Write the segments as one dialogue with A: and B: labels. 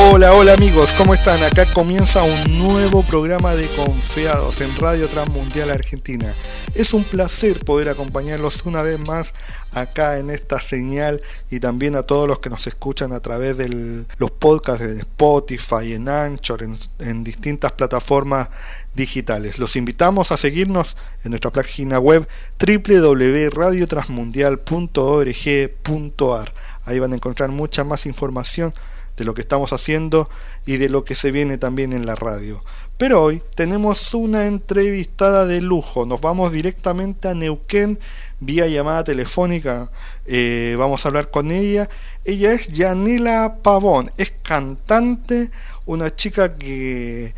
A: Hola, hola amigos, ¿cómo están? Acá comienza un nuevo programa de Confiados en Radio Transmundial Argentina. Es un placer poder acompañarlos una vez más acá en esta señal y también a todos los que nos escuchan a través de los podcasts de Spotify, en Anchor, en, en distintas plataformas digitales. Los invitamos a seguirnos en nuestra página web www.radiotransmundial.org.ar. Ahí van a encontrar mucha más información de lo que estamos haciendo y de lo que se viene también en la radio. Pero hoy tenemos una entrevistada de lujo. Nos vamos directamente a Neuquén vía llamada telefónica. Eh, vamos a hablar con ella. Ella es Yanela Pavón. Es cantante, una chica que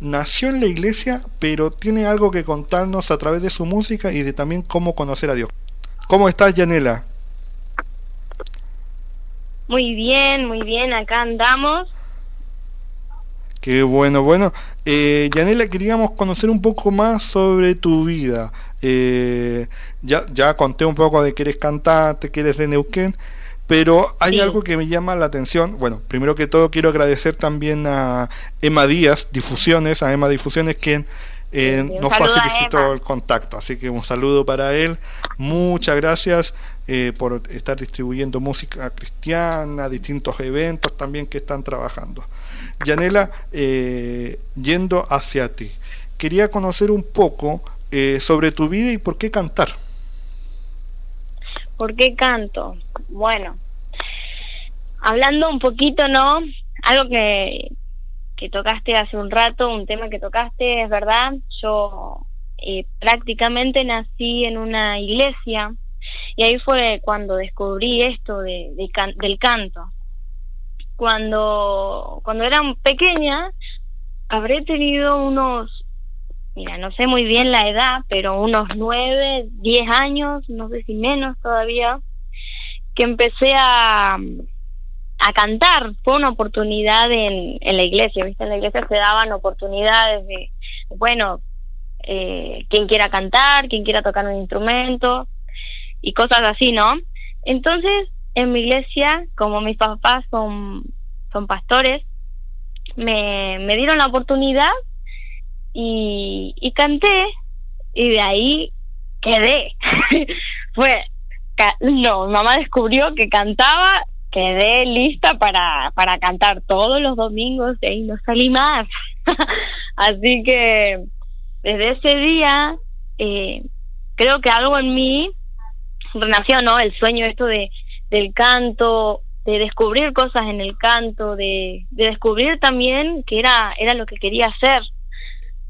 A: nació en la iglesia, pero tiene algo que contarnos a través de su música y de también cómo conocer a Dios. ¿Cómo estás, Yanela?
B: Muy bien, muy bien, acá andamos.
A: Qué bueno, bueno. Eh, Yanela, queríamos conocer un poco más sobre tu vida. Eh, ya, ya conté un poco de que eres cantante, que eres de Neuquén, pero hay algo que me llama la atención. Bueno, primero que todo quiero agradecer también a Emma Díaz, Difusiones, a Emma Difusiones, quien eh, nos facilitó el contacto. Así que un saludo para él. Muchas gracias eh, por estar distribuyendo música cristiana, distintos eventos también que están trabajando. Yanela, eh, yendo hacia ti, quería conocer un poco sobre tu vida y por qué cantar.
B: ¿Por qué canto? Bueno, hablando un poquito, ¿no? Algo que, que tocaste hace un rato, un tema que tocaste, es verdad, yo eh, prácticamente nací en una iglesia y ahí fue cuando descubrí esto de, del canto. Cuando, cuando era pequeña, habré tenido unos, mira, no sé muy bien la edad, pero unos nueve, diez años, no sé si menos todavía, que empecé a, a cantar. Fue una oportunidad en, en la iglesia, ¿viste? En la iglesia se daban oportunidades de, bueno, eh, quien quiera cantar, quien quiera tocar un instrumento y cosas así, ¿no? Entonces, en mi iglesia, como mis papás son, son pastores, me, me dieron la oportunidad y, canté y de ahí quedé. Fue, no, mamá descubrió que cantaba quedé lista para, para cantar todos los domingos y no salí más. Así que desde ese día eh, creo que algo en mí renació, ¿no? El sueño esto de del canto, de descubrir cosas en el canto, de, de descubrir también que era, era lo que quería hacer.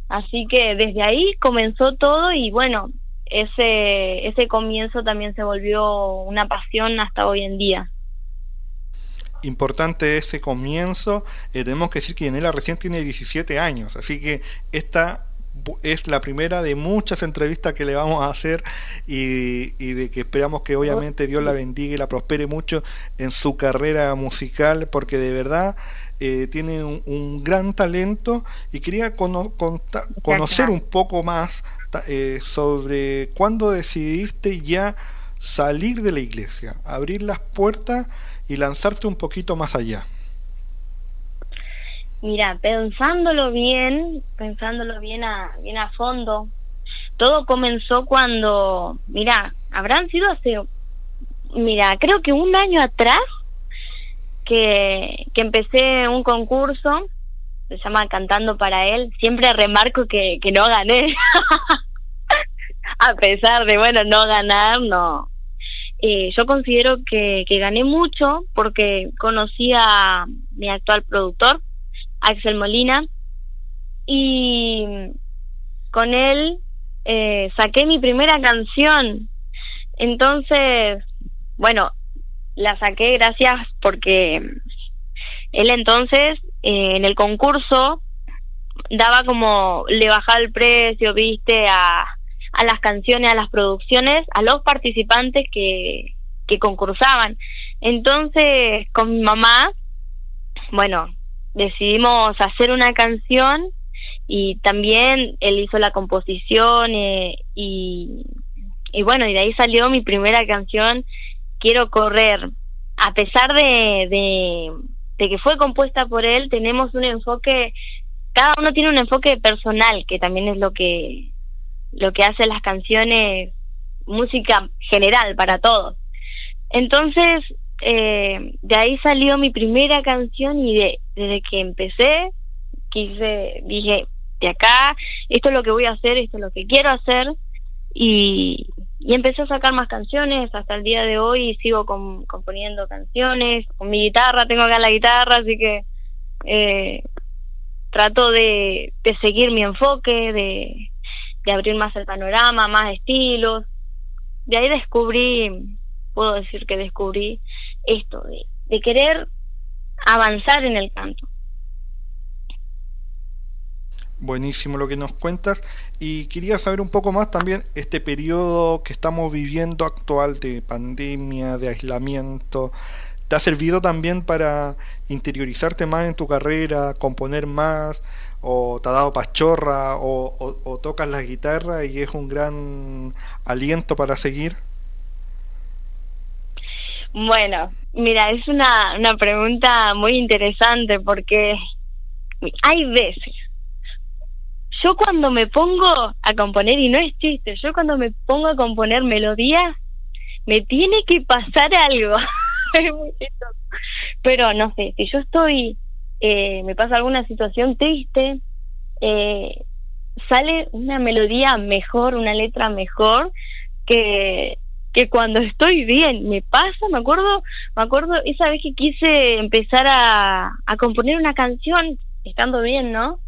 B: Así que desde ahí comenzó todo y bueno, ese, ese comienzo también se volvió una pasión hasta hoy en día
A: importante ese comienzo. Eh, tenemos que decir que Yanela recién tiene 17 años, así que esta es la primera de muchas entrevistas que le vamos a hacer y, de que esperamos que obviamente Dios la bendiga y la prospere mucho en su carrera musical porque de verdad eh, tiene un, gran talento y quería conocer un poco más eh, sobre cuándo decidiste ya salir de la iglesia, abrir las puertas y lanzarte un poquito más allá?
B: Mira, pensándolo bien, pensándolo bien a, bien a fondo, todo comenzó cuando, mira, habrán sido hace, mira, creo que un año atrás que, que empecé un concurso, se llama Cantando para él, siempre remarco que, que no gané, a pesar de, bueno, no ganar, no, eh, yo considero que, que gané mucho porque conocí a mi actual productor, Axel Molina, y con él eh, saqué mi primera canción. Entonces, bueno, la saqué gracias porque él entonces eh, en el concurso daba como, le bajaba el precio, viste, a, a las canciones, a las producciones, a los participantes que, que concursaban. Entonces, con mi mamá, bueno, decidimos hacer una canción y también él hizo la composición eh, y, y bueno, y de ahí salió mi primera canción, Quiero correr. A pesar de, de, de que fue compuesta por él, tenemos un enfoque, cada uno tiene un enfoque personal, que también es lo que, lo que hace las canciones, música general para todos. Entonces, eh, de ahí salió mi primera canción y de, desde que empecé, quise, dije, de acá, esto es lo que voy a hacer, esto es lo que quiero hacer, y, y empecé a sacar más canciones. Hasta el día de hoy sigo componiendo canciones con mi guitarra. Tengo acá la guitarra así que eh, trato de, de, seguir mi enfoque de, de, abrir más el panorama más estilos de ahí descubrí puedo decir que descubrí esto de, querer avanzar en el canto
A: Buenísimo lo que nos cuentas y quería saber un poco más también este periodo que estamos viviendo actual de pandemia, de aislamiento. ¿Te ha servido también para interiorizarte más en tu carrera, componer más? ¿O te ha dado pachorra? ¿O, tocas la guitarra y es un gran aliento para seguir?
B: Bueno, mira, es una, una pregunta muy interesante porque hay veces yo cuando me pongo a componer, y no es chiste, yo cuando me pongo a componer melodías, me tiene que pasar algo. Pero no sé, si yo estoy, eh, me pasa alguna situación triste, eh, sale una melodía mejor, una letra mejor que, que cuando estoy bien. Me pasa, me acuerdo, me acuerdo esa vez que quise empezar a, a componer una canción, estando bien, ¿no?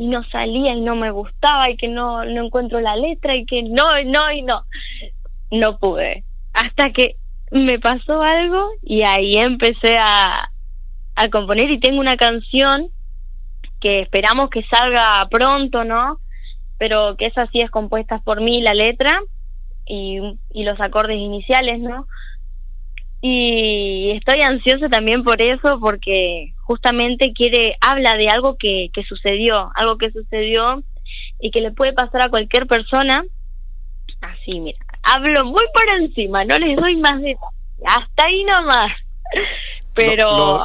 B: y no salía y no me gustaba y que no, no encuentro la letra y que no, no y no. No pude. Hasta que me pasó algo y ahí empecé a, a componer y tengo una canción que esperamos que salga pronto, ¿no? Pero que esa sí es compuesta por mí, la letra y, los acordes iniciales, ¿no? y estoy ansiosa también por eso porque justamente quiere habla de algo que, que sucedió algo que sucedió y que le puede pasar a cualquier persona así mira hablo muy por encima no les doy más de hasta ahí nomás pero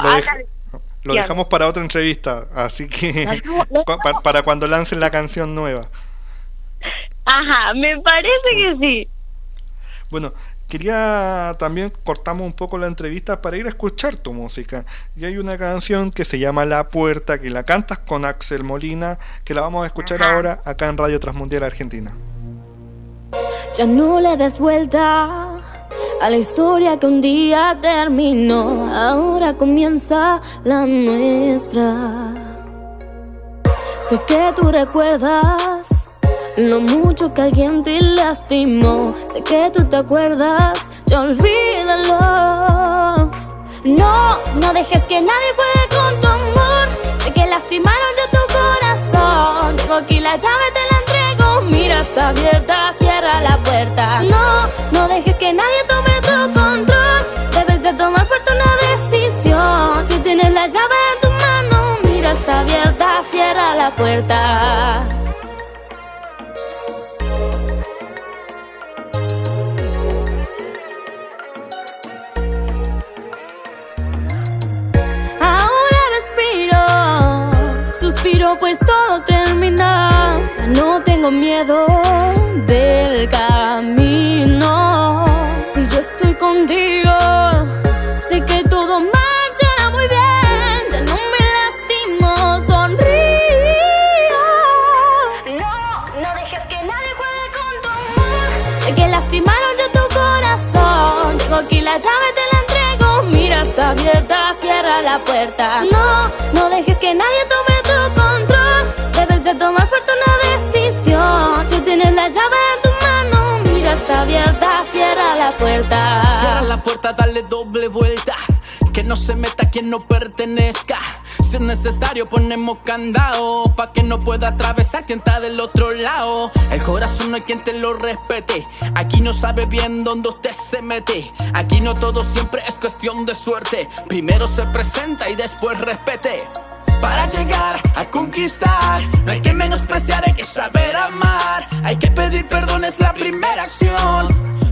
A: lo, dejamos para otra entrevista así que para cuando lancen la canción nueva.
B: Ajá me parece que sí.
A: Bueno, quería también cortamos un poco la entrevista para ir a escuchar tu música. Y hay una canción que se llama La Puerta, que la cantas con Axel Molina, que la vamos a escuchar ahora acá en Radio Transmundial Argentina.
C: Ya no le des vuelta a la historia que un día terminó, ahora comienza la nuestra. Sé que tú recuerdas lo mucho que alguien te lastimó. Sé que tú te acuerdas, ya olvídalo. No, no dejes que nadie juegue con tu amor. Sé que lastimaron yo tu corazón. Tengo aquí la llave, está abierta, cierra la puerta. No, no dejes que nadie tome tu control. Debes de tomar fuerte una decisión. Si tienes la llave en tu mano, mira, está abierta, cierra la puerta. pues todo termina. no tengo miedo del camino. Si yo estoy contigo, sé que todo marchará muy bien. Ya no me lastimo, sonrío. No, no dejes que nadie juegue con tu amor. Sé que lastimaron yo tu corazón. Tengo aquí la llave, te la entrego. Mira, está abierta, cierra la puerta. No, no dejes que nadie tome tienes la llave en tu mano, mira, está abierta, cierra la puerta.
D: Cierra la puerta, dale doble vuelta. Que no se meta quien no pertenezca. Si es necesario, ponemos candado. Pa' que no pueda atravesar quien está del otro lado. El corazón no hay quien te lo respete. Aquí no sabe bien dónde usted se mete. Aquí no todo siempre es cuestión de suerte. Primero se presenta y después respete para llegar a conquistar. No hay que menospreciar, hay que saber amar. Hay que pedir perdón, es la primera acción.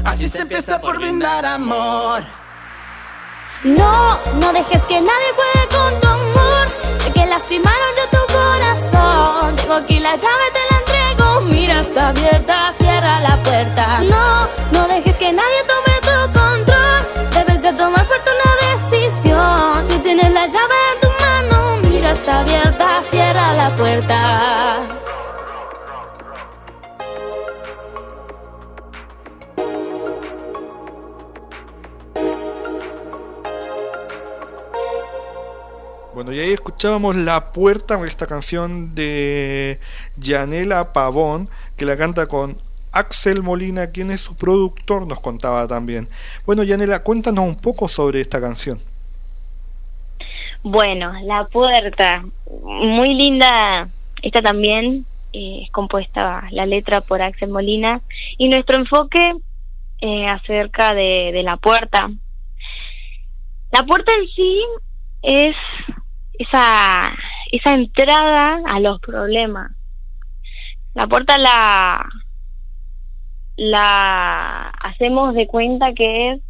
D: Así se empieza por brindar amor.
C: No, no dejes que nadie juegue con tu amor. Sé que lastimaron yo tu corazón. Tengo aquí la llave, te la entrego. Mira, está abierta, cierra la puerta. No, no dejes que nadie tome tu control. Debes ya tomar
A: fortuna escuchábamos La Puerta, esta canción de Yanela Pavón, que la canta con Axel Molina, quien es su productor, nos contaba también. Bueno, Yanela, cuéntanos un poco sobre esta canción.
B: Bueno, La Puerta, muy linda, esta también eh, es compuesta la letra por Axel Molina y nuestro enfoque eh, acerca de la puerta. La puerta en sí es esa, esa entrada a los problemas. La puerta la, la hacemos de cuenta que es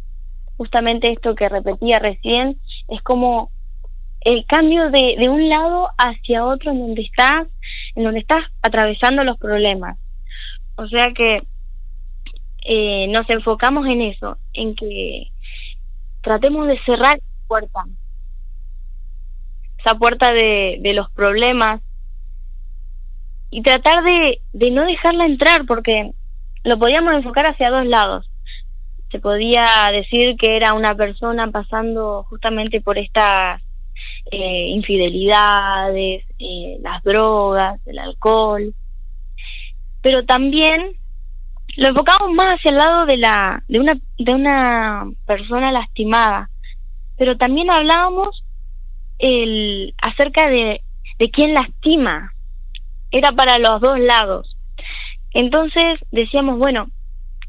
B: justamente esto que repetía recién, es como el cambio de, de un lado hacia otro en donde estás, en donde estás atravesando los problemas. O sea que eh, nos enfocamos en eso, en que tratemos de cerrar la puerta, esa puerta de, de los problemas y tratar de, no dejarla entrar porque lo podíamos enfocar hacia dos lados. Se podía decir que era una persona pasando justamente por estas eh, infidelidades, eh, las drogas, el alcohol, pero también lo enfocamos más hacia el lado de la de una de una persona lastimada, pero también hablábamos el, acerca de, de quién lastima. Era para los dos lados. Entonces decíamos, bueno,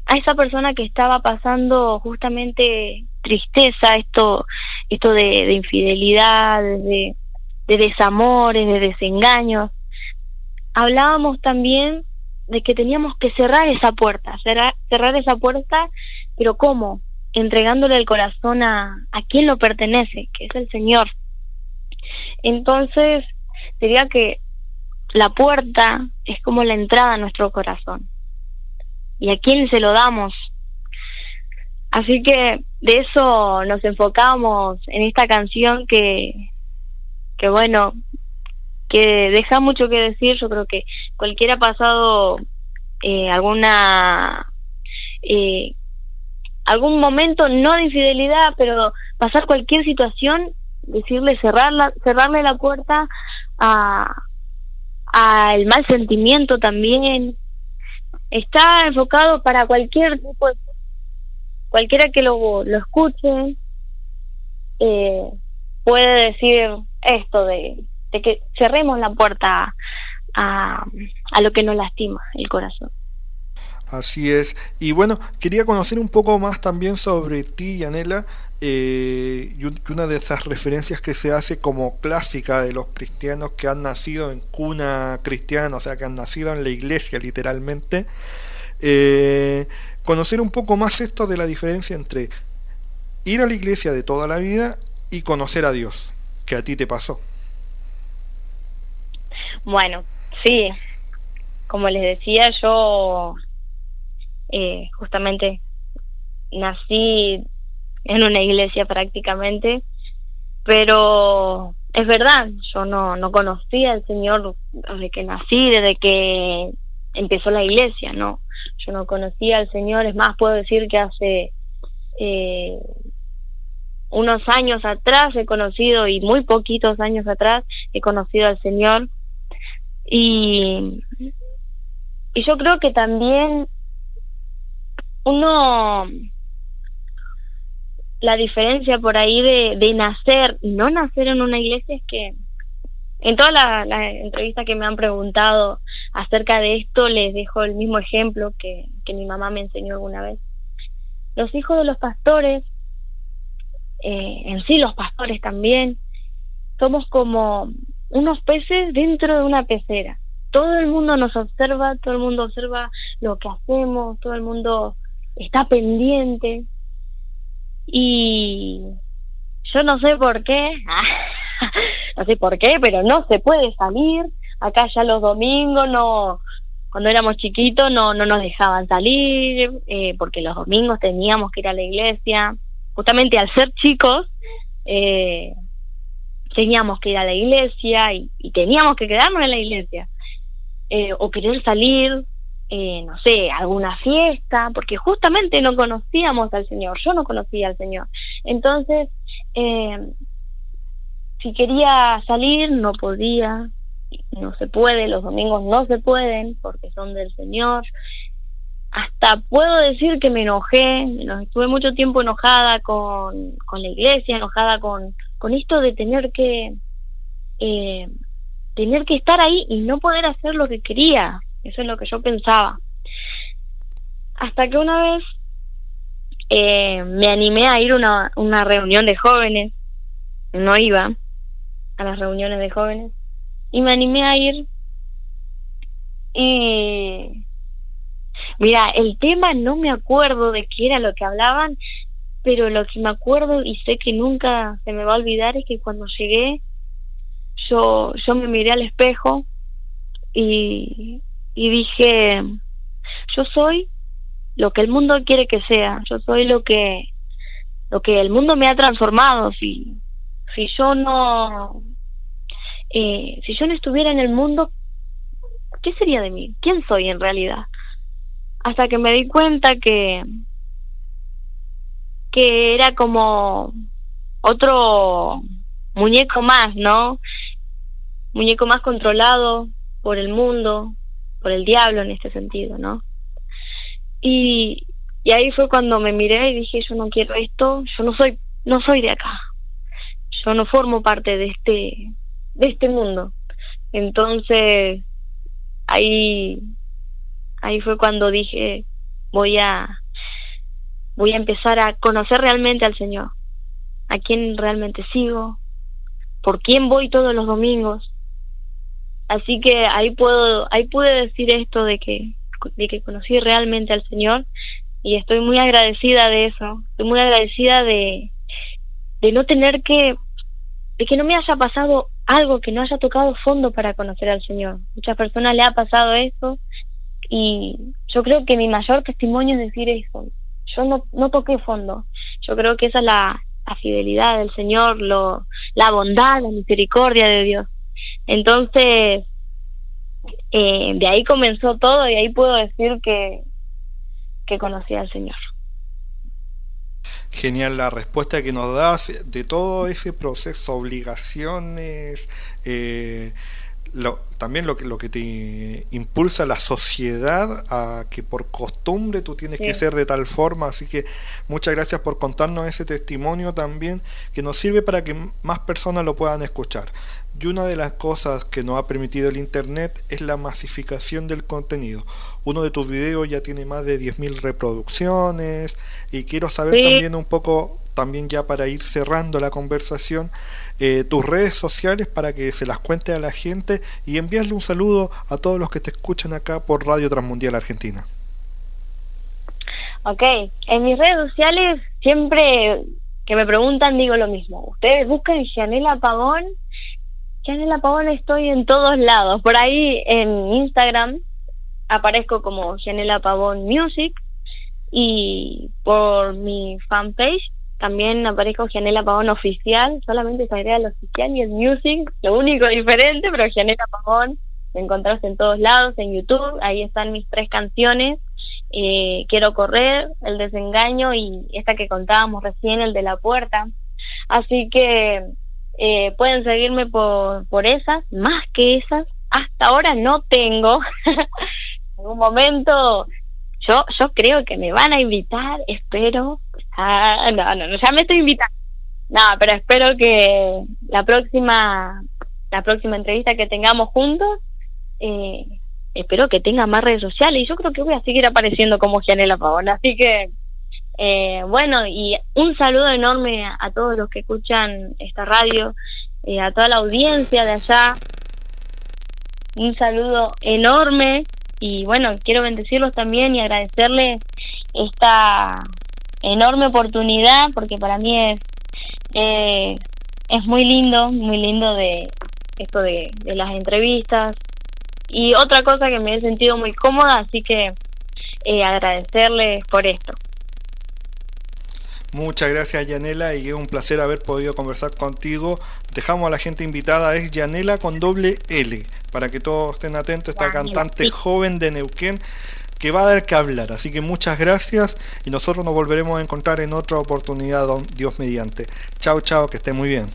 B: a esa persona que estaba pasando justamente tristeza, esto, esto de, de infidelidad, de, de desamores, de desengaños, hablábamos también de que teníamos que cerrar esa puerta, cerrar, cerrar esa puerta, pero ¿cómo? Entregándole el corazón a, a quien lo pertenece, que es el Señor. Entonces, diría que la puerta es como la entrada a nuestro corazón. ¿Y a quién se lo damos? Así que de eso nos enfocamos en esta canción que, que bueno, que deja mucho que decir. Yo creo que cualquiera ha pasado eh, alguna eh, algún momento no de infidelidad, pero pasar cualquier situación decirle cerrarla, cerrarle la puerta a al mal sentimiento también. Está enfocado para cualquier tipo de cualquiera que lo, lo escuche eh, puede decir esto de, de que cerremos la puerta a, a lo que nos lastima el corazón
A: Así es. Y bueno, quería conocer un poco más también sobre ti, Yanela, eh, y una de esas referencias que se hace como clásica de los cristianos que han nacido en cuna cristiana, o sea, que han nacido en la iglesia literalmente. Eh, conocer un poco más esto de la diferencia entre ir a la iglesia de toda la vida y conocer a Dios, que a ti te pasó.
B: Bueno, sí, como les decía, yo eh, justamente nací en una iglesia prácticamente, pero es verdad, yo no, no conocía al Señor desde que nací, desde que empezó la iglesia, no, yo no conocía al Señor, es más, puedo decir que hace eh, unos años atrás he conocido, y muy poquitos años atrás, he conocido al Señor, y, y yo creo que también uno la diferencia por ahí de, de nacer y no nacer en una iglesia es que en todas las la entrevistas que me han preguntado acerca de esto les dejo el mismo ejemplo que, que mi mamá me enseñó alguna vez. Los hijos de los pastores, eh, en sí los pastores también, somos como unos peces dentro de una pecera. Todo el mundo nos observa, todo el mundo observa lo que hacemos, todo el mundo está pendiente y yo no sé por qué, no sé por qué, pero no se puede salir acá ya los domingos no, cuando éramos chiquitos no, no nos dejaban salir, eh, porque los domingos teníamos que ir a la iglesia. Justamente al ser chicos, eh, teníamos que ir a la iglesia y, teníamos que quedarnos en la iglesia. Eh, o querer salir, eh, no sé, alguna fiesta, porque justamente no conocíamos al Señor, yo no conocía al Señor. Entonces, eh, si quería salir, no podía, no se puede, los domingos no se pueden porque son del Señor. Hasta puedo decir que me enojé, estuve mucho tiempo enojada con, con la iglesia, enojada con, con esto de tener que eh, tener que estar ahí y no poder hacer lo que quería. Eso es lo que yo pensaba. Hasta que una vez eh, me animé a ir a una, una reunión de jóvenes. No iba a las reuniones de jóvenes. Y me animé a ir. Y mira, el tema no me acuerdo de qué era lo que hablaban, pero lo que me acuerdo y sé que nunca se me va a olvidar es que cuando llegué yo yo me miré al espejo y, y dije yo soy lo que el mundo quiere que sea yo soy lo que lo que el mundo me ha transformado. Si si yo no eh, si yo no estuviera en el mundo qué sería de mí quién soy en realidad hasta que me di cuenta que que era como otro muñeco más, ¿no? Muñeco más controlado por el mundo, por el diablo en este sentido, ¿no? Y, y ahí fue cuando me miré y dije, yo no quiero esto, yo no soy, no soy de acá, yo no formo parte de este, de este mundo. Entonces, ahí, ahí fue cuando dije, voy a, voy a empezar a conocer realmente al Señor, a quién realmente sigo, por quién voy todos los domingos. Así que ahí puedo, ahí pude decir esto de que, de que conocí realmente al Señor y estoy muy agradecida de eso, estoy muy agradecida de, de no tener que, de que no me haya pasado algo que no haya tocado fondo para conocer al Señor. Muchas personas le ha pasado eso y yo creo que mi mayor testimonio es decir eso, yo no, no toqué fondo. Yo creo que esa es la, fidelidad del Señor, lo, la bondad, la misericordia de Dios. Entonces, eh, de ahí comenzó todo y ahí puedo decir que, que conocí al Señor.
A: Genial la respuesta que nos das de todo ese proceso, obligaciones, eh, también lo que, lo que te impulsa la sociedad a que por costumbre tú tienes que ser de tal forma. Así que muchas gracias por contarnos ese testimonio también que nos sirve para que más personas lo puedan escuchar. Y una de las cosas que nos ha permitido el Internet es la masificación del contenido. Uno de tus videos ya tiene más de 10.000 reproducciones y quiero saber también un poco también ya para ir cerrando la conversación, eh, tus redes sociales para que se las cuente a la gente y enviarle un saludo a todos los que te escuchan acá por Radio Transmundial Argentina.
B: Ok, en mis redes sociales siempre que me preguntan digo lo mismo. Ustedes buscan Janela Pavón. Janela Pavón estoy en todos lados. Por ahí en Instagram aparezco como Janela Pavón Music y por mi fanpage también aparezco Gianela Pavón oficial, solamente se agrega el oficial y el music, lo único diferente, pero Gianela Pavón me encontrás en todos lados, en YouTube, ahí están mis tres canciones, eh, Quiero correr, El desengaño y esta que contábamos recién, el de la puerta. Así que eh, pueden seguirme por, por esas, más que esas, hasta ahora no tengo. en un momento yo, yo creo que me van a invitar, espero. Ah, no, no, ya me estoy invitando. No, pero espero que la próxima, la próxima entrevista que tengamos juntos, eh, espero que tenga más redes sociales y yo creo que voy a seguir apareciendo como Gianela Pavón. Así que, eh, bueno, y un saludo enorme a, todos los que escuchan esta radio, eh, a toda la audiencia de allá. Un saludo enorme y bueno, quiero bendecirlos también y agradecerles esta enorme oportunidad porque para mí es, es muy lindo, muy lindo de esto de, las entrevistas, y otra cosa que me he sentido muy cómoda, así que eh, agradecerles por esto.
A: Muchas gracias Yanela y es un placer haber podido conversar contigo. Dejamos a la gente invitada, es Yanela con doble L, para que todos estén atentos, esta cantante joven de Neuquén que va a dar que hablar. Así que muchas gracias y nosotros nos volveremos a encontrar en otra oportunidad, Dios mediante. Chao, chao, que esté muy bien.